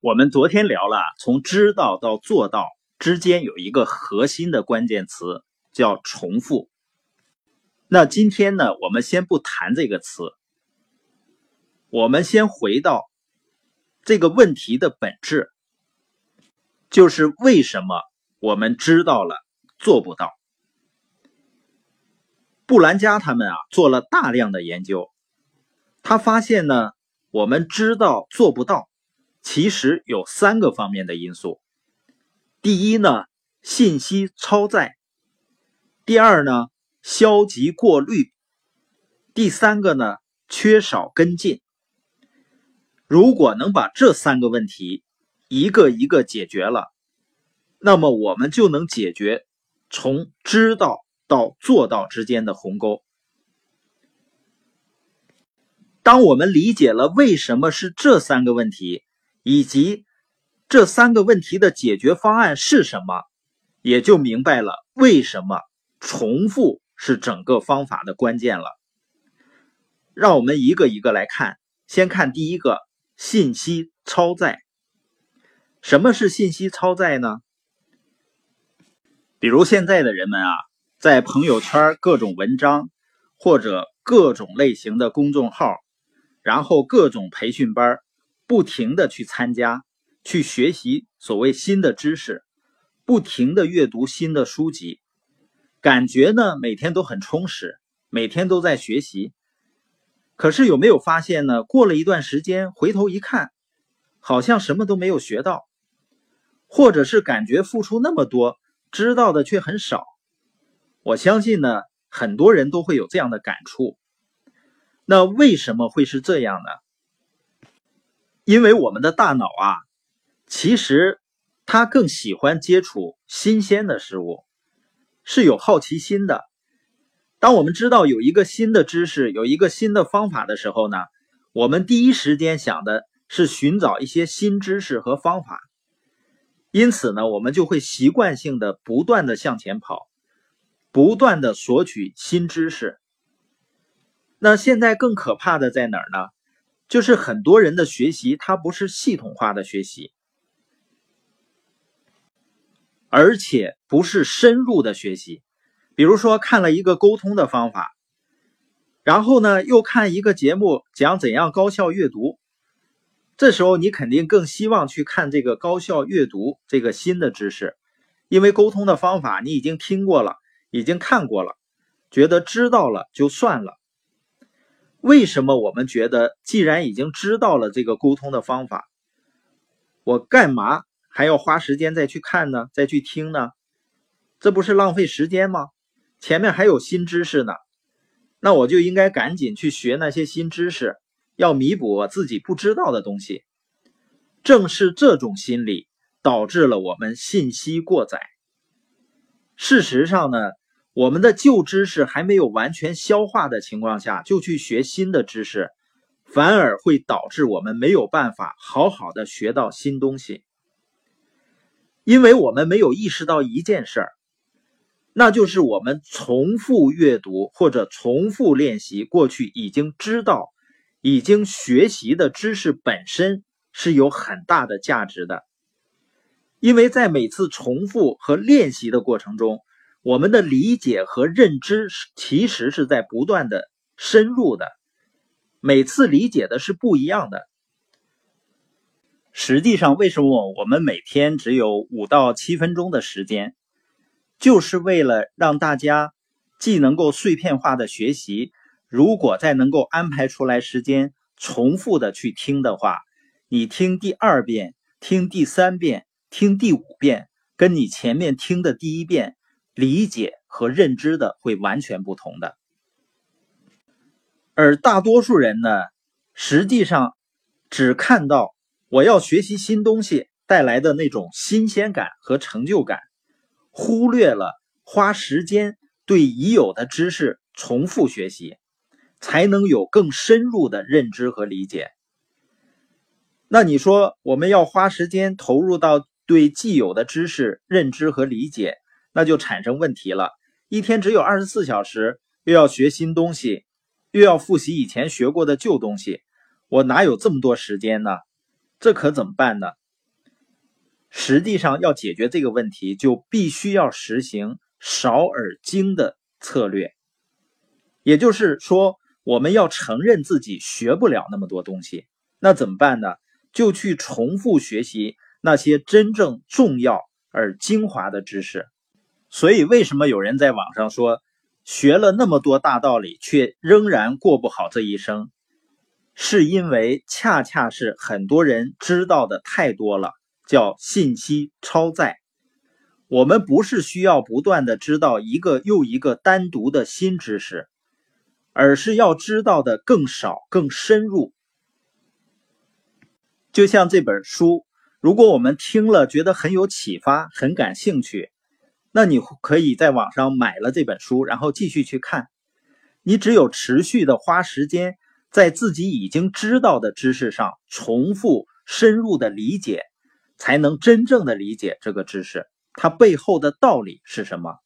我们昨天聊了，从知道到做到之间有一个核心的关键词，叫重复。那今天呢，我们先不谈这个词，我们先回到这个问题的本质，就是为什么我们知道了做不到？布兰加他们啊做了大量的研究，他发现呢，我们知道做不到。其实有三个方面的因素。第一呢，信息超载；第二呢，消极过滤；第三个呢，缺少跟进。如果能把这三个问题一个一个解决了，那么我们就能解决从知道到做到之间的鸿沟。当我们理解了为什么是这三个问题，以及这三个问题的解决方案是什么，也就明白了为什么重复是整个方法的关键了。让我们一个一个来看，先看第一个：信息超载。什么是信息超载呢？比如现在的人们啊，在朋友圈各种文章，或者各种类型的公众号，然后各种培训班。不停的去参加，去学习所谓新的知识，不停的阅读新的书籍，感觉呢每天都很充实，每天都在学习。可是有没有发现呢？过了一段时间，回头一看，好像什么都没有学到，或者是感觉付出那么多，知道的却很少。我相信呢，很多人都会有这样的感触。那为什么会是这样呢？因为我们的大脑啊，其实它更喜欢接触新鲜的事物，是有好奇心的。当我们知道有一个新的知识、有一个新的方法的时候呢，我们第一时间想的是寻找一些新知识和方法。因此呢，我们就会习惯性的不断的向前跑，不断的索取新知识。那现在更可怕的在哪儿呢？就是很多人的学习，它不是系统化的学习，而且不是深入的学习。比如说，看了一个沟通的方法，然后呢，又看一个节目讲怎样高效阅读，这时候你肯定更希望去看这个高效阅读这个新的知识，因为沟通的方法你已经听过了，已经看过了，觉得知道了就算了。为什么我们觉得，既然已经知道了这个沟通的方法，我干嘛还要花时间再去看呢？再去听呢？这不是浪费时间吗？前面还有新知识呢，那我就应该赶紧去学那些新知识，要弥补我自己不知道的东西。正是这种心理导致了我们信息过载。事实上呢？我们的旧知识还没有完全消化的情况下，就去学新的知识，反而会导致我们没有办法好好的学到新东西。因为我们没有意识到一件事儿，那就是我们重复阅读或者重复练习过去已经知道、已经学习的知识本身是有很大的价值的，因为在每次重复和练习的过程中。我们的理解和认知其实是在不断的深入的，每次理解的是不一样的。实际上，为什么我们每天只有五到七分钟的时间，就是为了让大家既能够碎片化的学习，如果再能够安排出来时间重复的去听的话，你听第二遍、听第三遍、听第五遍，跟你前面听的第一遍。理解和认知的会完全不同的，而大多数人呢，实际上只看到我要学习新东西带来的那种新鲜感和成就感，忽略了花时间对已有的知识重复学习，才能有更深入的认知和理解。那你说，我们要花时间投入到对既有的知识认知和理解？那就产生问题了。一天只有二十四小时，又要学新东西，又要复习以前学过的旧东西，我哪有这么多时间呢？这可怎么办呢？实际上要解决这个问题，就必须要实行少而精的策略。也就是说，我们要承认自己学不了那么多东西，那怎么办呢？就去重复学习那些真正重要而精华的知识。所以，为什么有人在网上说学了那么多大道理，却仍然过不好这一生？是因为恰恰是很多人知道的太多了，叫信息超载。我们不是需要不断的知道一个又一个单独的新知识，而是要知道的更少、更深入。就像这本书，如果我们听了觉得很有启发、很感兴趣。那你可以在网上买了这本书，然后继续去看。你只有持续的花时间在自己已经知道的知识上重复深入的理解，才能真正的理解这个知识它背后的道理是什么。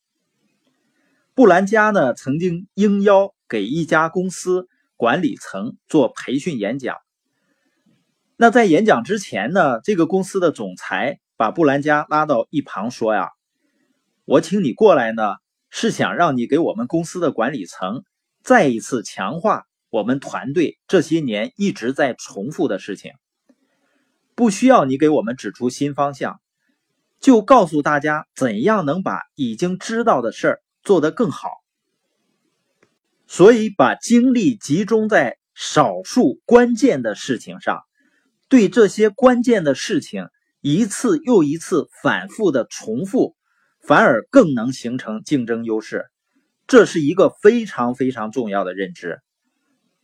布兰加呢曾经应邀给一家公司管理层做培训演讲。那在演讲之前呢，这个公司的总裁把布兰加拉到一旁说呀。我请你过来呢，是想让你给我们公司的管理层再一次强化我们团队这些年一直在重复的事情。不需要你给我们指出新方向，就告诉大家怎样能把已经知道的事儿做得更好。所以，把精力集中在少数关键的事情上，对这些关键的事情一次又一次反复的重复。反而更能形成竞争优势，这是一个非常非常重要的认知。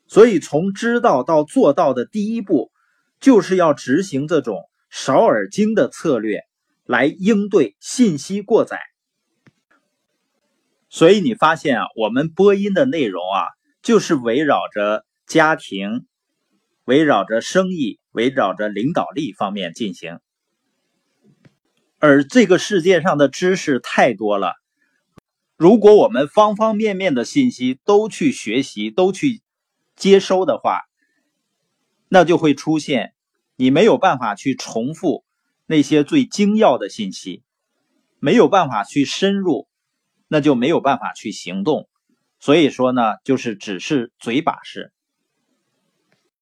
所以，从知道到做到的第一步，就是要执行这种少而精的策略，来应对信息过载。所以，你发现啊，我们播音的内容啊，就是围绕着家庭、围绕着生意、围绕着领导力方面进行。而这个世界上的知识太多了，如果我们方方面面的信息都去学习、都去接收的话，那就会出现你没有办法去重复那些最精要的信息，没有办法去深入，那就没有办法去行动。所以说呢，就是只是嘴把式。